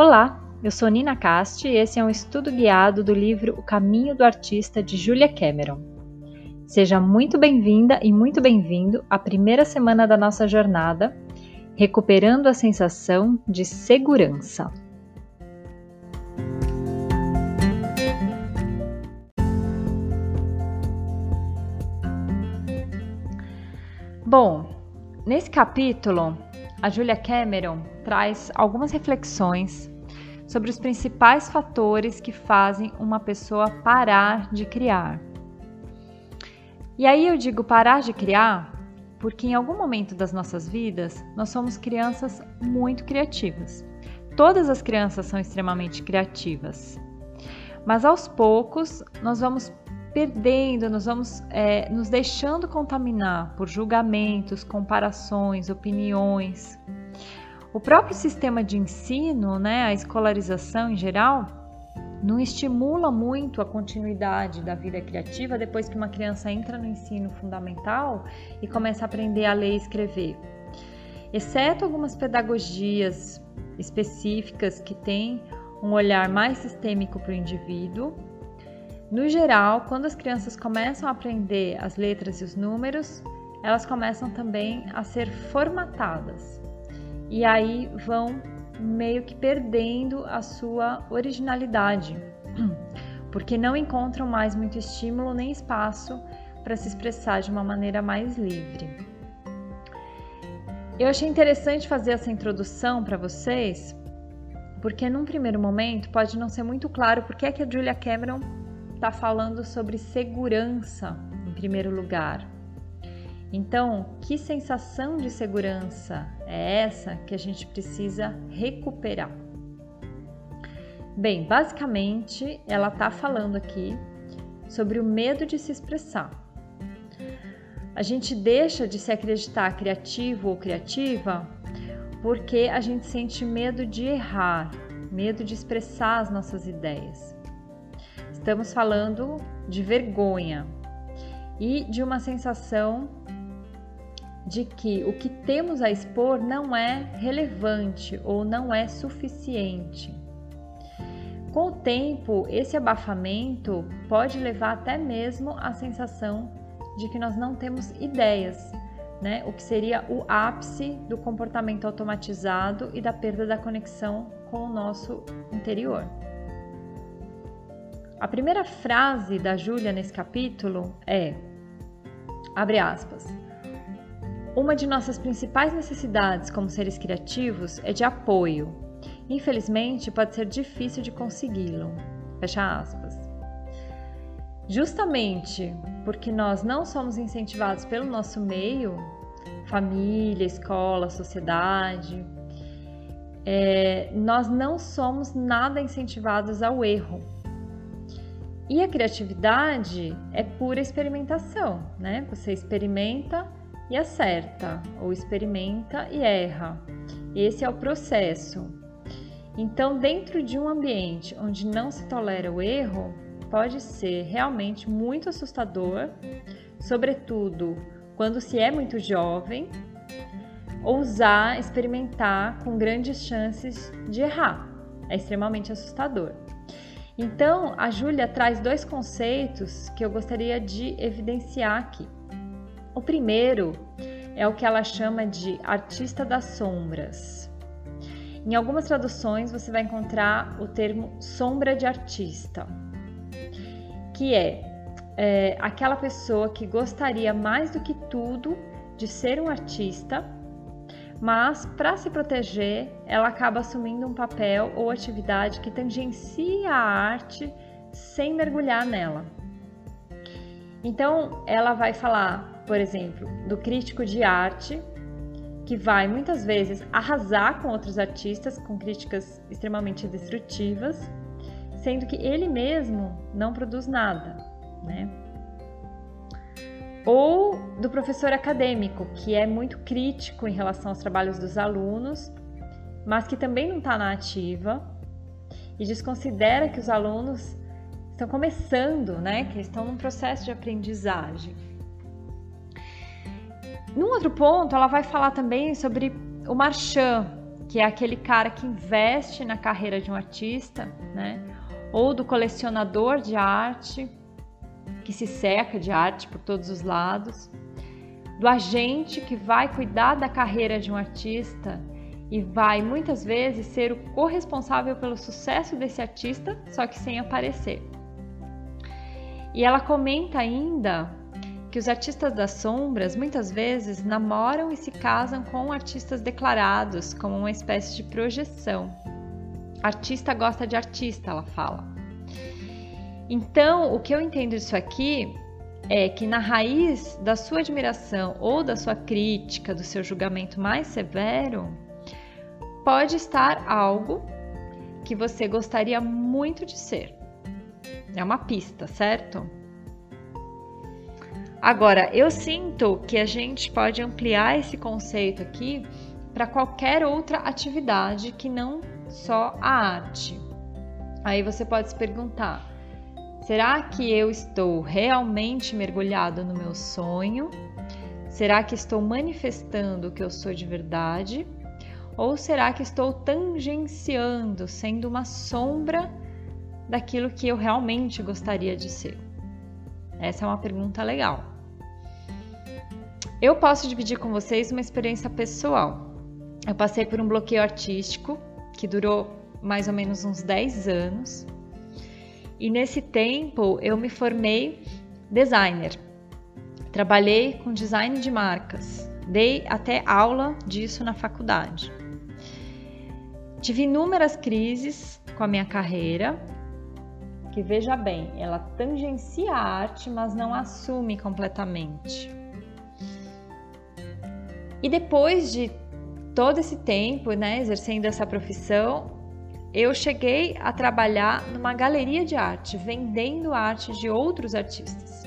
Olá, eu sou Nina Cast e esse é um estudo guiado do livro O Caminho do Artista de Julia Cameron. Seja muito bem-vinda e muito bem-vindo à primeira semana da nossa jornada, recuperando a sensação de segurança. Bom, nesse capítulo, a Julia Cameron traz algumas reflexões sobre os principais fatores que fazem uma pessoa parar de criar. E aí eu digo parar de criar porque em algum momento das nossas vidas nós somos crianças muito criativas. Todas as crianças são extremamente criativas, mas aos poucos nós vamos perdendo, nós vamos é, nos deixando contaminar por julgamentos, comparações, opiniões. O próprio sistema de ensino, né, a escolarização em geral, não estimula muito a continuidade da vida criativa depois que uma criança entra no ensino fundamental e começa a aprender a ler e escrever. Exceto algumas pedagogias específicas que têm um olhar mais sistêmico para o indivíduo, no geral, quando as crianças começam a aprender as letras e os números, elas começam também a ser formatadas. E aí vão meio que perdendo a sua originalidade, porque não encontram mais muito estímulo nem espaço para se expressar de uma maneira mais livre. Eu achei interessante fazer essa introdução para vocês, porque num primeiro momento pode não ser muito claro porque é que a Julia Cameron está falando sobre segurança em primeiro lugar. Então, que sensação de segurança é essa que a gente precisa recuperar? Bem, basicamente, ela está falando aqui sobre o medo de se expressar. A gente deixa de se acreditar criativo ou criativa porque a gente sente medo de errar, medo de expressar as nossas ideias. Estamos falando de vergonha e de uma sensação de que o que temos a expor não é relevante ou não é suficiente. Com o tempo, esse abafamento pode levar até mesmo à sensação de que nós não temos ideias, né? o que seria o ápice do comportamento automatizado e da perda da conexão com o nosso interior. A primeira frase da Júlia nesse capítulo é: abre aspas. Uma de nossas principais necessidades como seres criativos é de apoio. Infelizmente, pode ser difícil de consegui-lo. Fecha aspas. Justamente porque nós não somos incentivados pelo nosso meio, família, escola, sociedade, é, nós não somos nada incentivados ao erro e a criatividade é pura experimentação, né? Você experimenta e acerta, ou experimenta e erra. Esse é o processo. Então, dentro de um ambiente onde não se tolera o erro, pode ser realmente muito assustador, sobretudo quando se é muito jovem, ousar experimentar com grandes chances de errar. É extremamente assustador. Então, a Júlia traz dois conceitos que eu gostaria de evidenciar aqui. O primeiro é o que ela chama de artista das sombras. Em algumas traduções você vai encontrar o termo sombra de artista, que é, é aquela pessoa que gostaria mais do que tudo de ser um artista mas para se proteger, ela acaba assumindo um papel ou atividade que tangencia a arte sem mergulhar nela. Então, ela vai falar, por exemplo, do crítico de arte, que vai muitas vezes arrasar com outros artistas com críticas extremamente destrutivas, sendo que ele mesmo não produz nada, né? Ou do professor acadêmico, que é muito crítico em relação aos trabalhos dos alunos, mas que também não está na ativa e desconsidera que os alunos estão começando, né, que estão num processo de aprendizagem. Num outro ponto, ela vai falar também sobre o Marchand, que é aquele cara que investe na carreira de um artista, né? Ou do colecionador de arte, que se seca de arte por todos os lados, do agente que vai cuidar da carreira de um artista e vai muitas vezes ser o corresponsável pelo sucesso desse artista, só que sem aparecer. E ela comenta ainda que os artistas das sombras muitas vezes namoram e se casam com artistas declarados como uma espécie de projeção. Artista gosta de artista, ela fala. Então, o que eu entendo disso aqui é que na raiz da sua admiração ou da sua crítica, do seu julgamento mais severo, pode estar algo que você gostaria muito de ser. É uma pista, certo? Agora, eu sinto que a gente pode ampliar esse conceito aqui para qualquer outra atividade que não só a arte. Aí você pode se perguntar: será que eu estou realmente mergulhado no meu sonho? Será que estou manifestando o que eu sou de verdade? Ou será que estou tangenciando, sendo uma sombra daquilo que eu realmente gostaria de ser? Essa é uma pergunta legal. Eu posso dividir com vocês uma experiência pessoal. Eu passei por um bloqueio artístico que durou mais ou menos uns 10 anos. E nesse tempo eu me formei designer. Trabalhei com design de marcas. Dei até aula disso na faculdade. Tive inúmeras crises com a minha carreira, que veja bem, ela tangencia a arte, mas não assume completamente. E depois de todo esse tempo, né, exercendo essa profissão, eu cheguei a trabalhar numa galeria de arte, vendendo arte de outros artistas.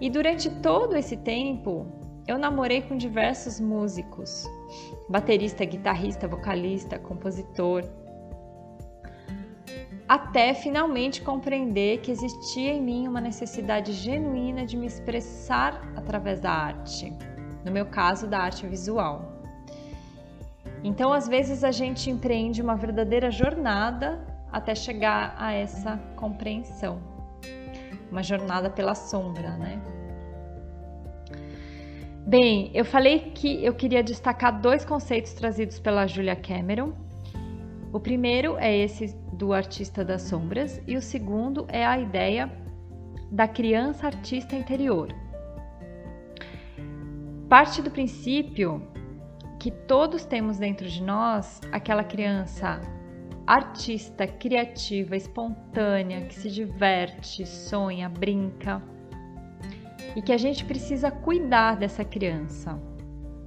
E durante todo esse tempo, eu namorei com diversos músicos, baterista, guitarrista, vocalista, compositor, até finalmente compreender que existia em mim uma necessidade genuína de me expressar através da arte, no meu caso, da arte visual. Então, às vezes, a gente empreende uma verdadeira jornada até chegar a essa compreensão, uma jornada pela sombra, né? Bem, eu falei que eu queria destacar dois conceitos trazidos pela Julia Cameron. O primeiro é esse do artista das sombras e o segundo é a ideia da criança artista interior. Parte do princípio que todos temos dentro de nós aquela criança artista, criativa, espontânea, que se diverte, sonha, brinca e que a gente precisa cuidar dessa criança,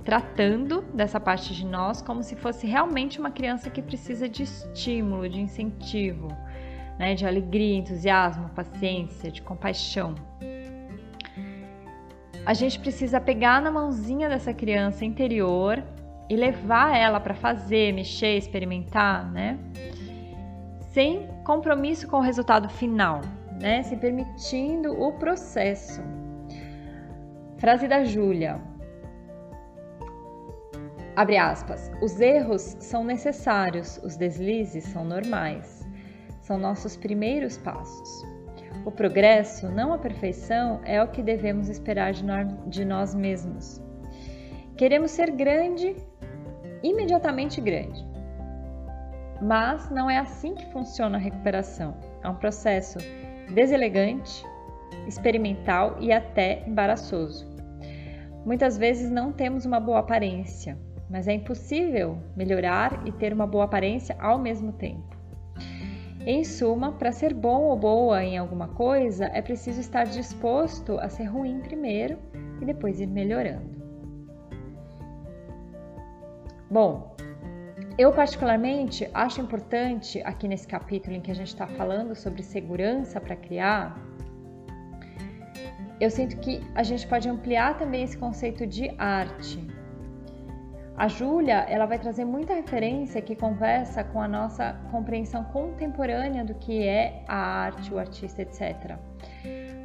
tratando dessa parte de nós como se fosse realmente uma criança que precisa de estímulo, de incentivo, né, de alegria, entusiasmo, paciência, de compaixão. A gente precisa pegar na mãozinha dessa criança interior e levar ela para fazer, mexer, experimentar, né? Sem compromisso com o resultado final, né? Se permitindo o processo. Frase da Júlia. Abre aspas. Os erros são necessários, os deslizes são normais. São nossos primeiros passos. O progresso, não a perfeição, é o que devemos esperar de nós, mesmos. Queremos ser grande, imediatamente grande. Mas não é assim que funciona a recuperação. É um processo deselegante, experimental e até embaraçoso. Muitas vezes não temos uma boa aparência, mas é impossível melhorar e ter uma boa aparência ao mesmo tempo. Em suma, para ser bom ou boa em alguma coisa, é preciso estar disposto a ser ruim primeiro e depois ir melhorando. Bom, eu particularmente acho importante aqui nesse capítulo em que a gente está falando sobre segurança para criar, eu sinto que a gente pode ampliar também esse conceito de arte. A Júlia, ela vai trazer muita referência que conversa com a nossa compreensão contemporânea do que é a arte, o artista, etc.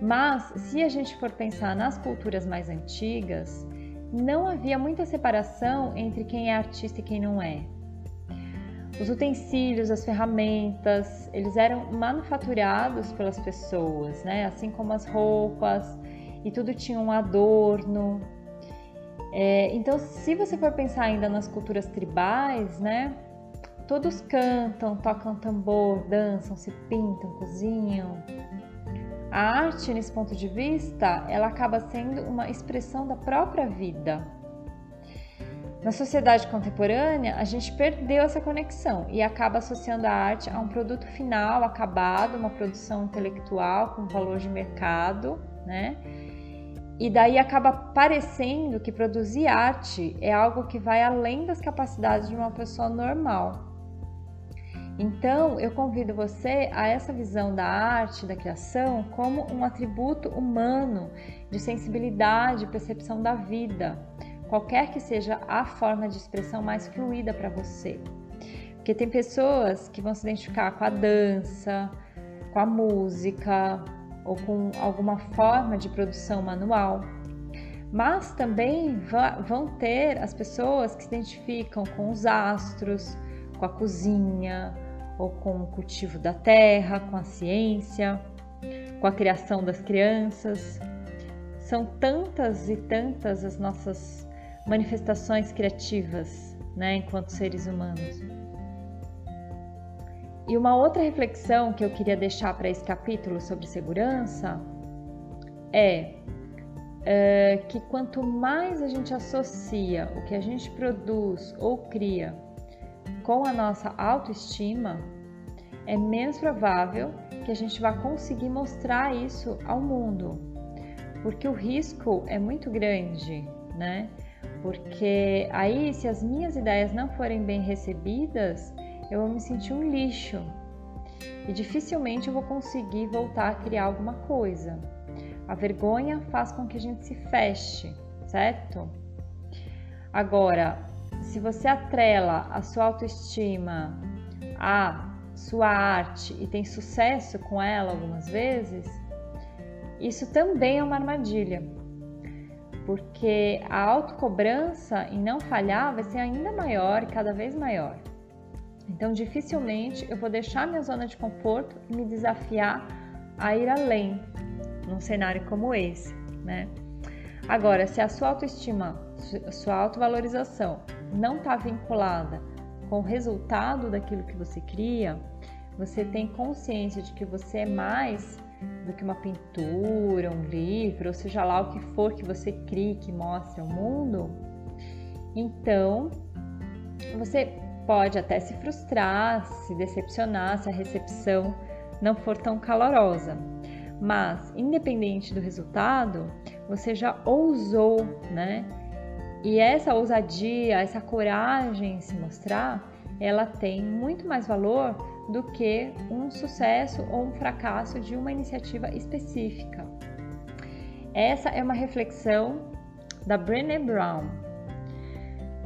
Mas se a gente for pensar nas culturas mais antigas, não havia muita separação entre quem é artista e quem não é. Os utensílios, as ferramentas, eles eram manufaturados pelas pessoas, né? Assim como as roupas, e tudo tinha um adorno. É, então, se você for pensar ainda nas culturas tribais, né? Todos cantam, tocam tambor, dançam, se pintam, cozinham. A arte, nesse ponto de vista, ela acaba sendo uma expressão da própria vida. Na sociedade contemporânea, a gente perdeu essa conexão e acaba associando a arte a um produto final, acabado, uma produção intelectual com valor de mercado, né? E daí acaba parecendo que produzir arte é algo que vai além das capacidades de uma pessoa normal. Então, eu convido você a essa visão da arte, da criação, como um atributo humano de sensibilidade percepção da vida qualquer que seja a forma de expressão mais fluida para você. Porque tem pessoas que vão se identificar com a dança, com a música ou com alguma forma de produção manual. Mas também vão ter as pessoas que se identificam com os astros, com a cozinha, ou com o cultivo da terra, com a ciência, com a criação das crianças. São tantas e tantas as nossas manifestações criativas, né, enquanto seres humanos. E uma outra reflexão que eu queria deixar para esse capítulo sobre segurança é, é que quanto mais a gente associa o que a gente produz ou cria com a nossa autoestima, é menos provável que a gente vá conseguir mostrar isso ao mundo, porque o risco é muito grande, né? porque aí, se as minhas ideias não forem bem recebidas, eu vou me sentir um lixo e dificilmente eu vou conseguir voltar a criar alguma coisa. A vergonha faz com que a gente se feche, certo? Agora, se você atrela a sua autoestima à sua arte e tem sucesso com ela algumas vezes, isso também é uma armadilha porque a autocobrança em não falhar vai ser ainda maior e cada vez maior. Então, dificilmente eu vou deixar minha zona de conforto e me desafiar a ir além num cenário como esse, né? Agora, se a sua autoestima, sua autovalorização não está vinculada com o resultado daquilo que você cria, você tem consciência de que você é mais do que uma pintura, um livro, ou seja lá o que for que você crie que mostre ao mundo, então você pode até se frustrar, se decepcionar se a recepção não for tão calorosa. Mas, independente do resultado, você já ousou, né? E essa ousadia, essa coragem em se mostrar, ela tem muito mais valor do que um sucesso ou um fracasso de uma iniciativa específica. Essa é uma reflexão da Brené Brown.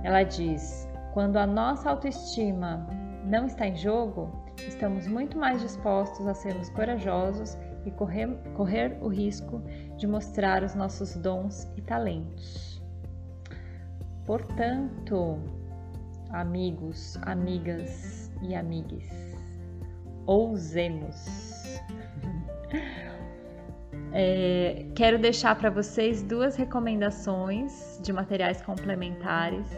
Ela diz: quando a nossa autoestima não está em jogo, estamos muito mais dispostos a sermos corajosos e correr, correr o risco de mostrar os nossos dons e talentos. Portanto, amigos, amigas e amigues, ousemos. É, quero deixar para vocês duas recomendações de materiais complementares.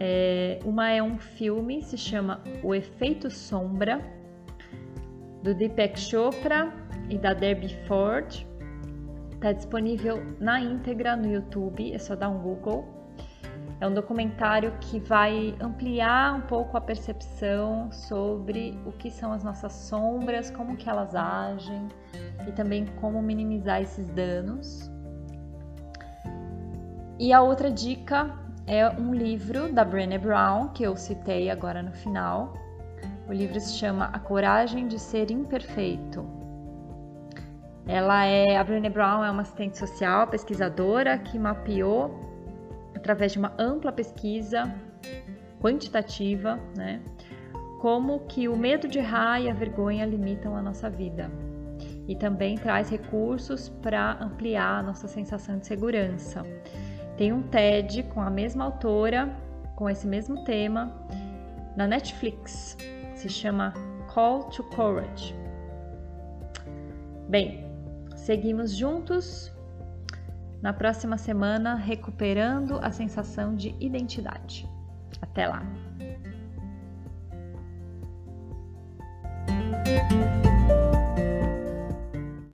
É, uma é um filme, se chama O Efeito Sombra, do Deepak Chopra e da Debbie Ford. Está disponível na íntegra no YouTube, é só dar um Google. É um documentário que vai ampliar um pouco a percepção sobre o que são as nossas sombras, como que elas agem e também como minimizar esses danos. E a outra dica é um livro da Brené Brown, que eu citei agora no final. O livro se chama A Coragem de Ser Imperfeito. Ela é a Brené Brown é uma assistente social, pesquisadora que mapeou através de uma ampla pesquisa quantitativa, né? Como que o medo de errar e a vergonha limitam a nossa vida. E também traz recursos para ampliar a nossa sensação de segurança. Tem um TED com a mesma autora, com esse mesmo tema, na Netflix. Se chama Call to Courage. Bem, seguimos juntos na próxima semana recuperando a sensação de identidade. Até lá!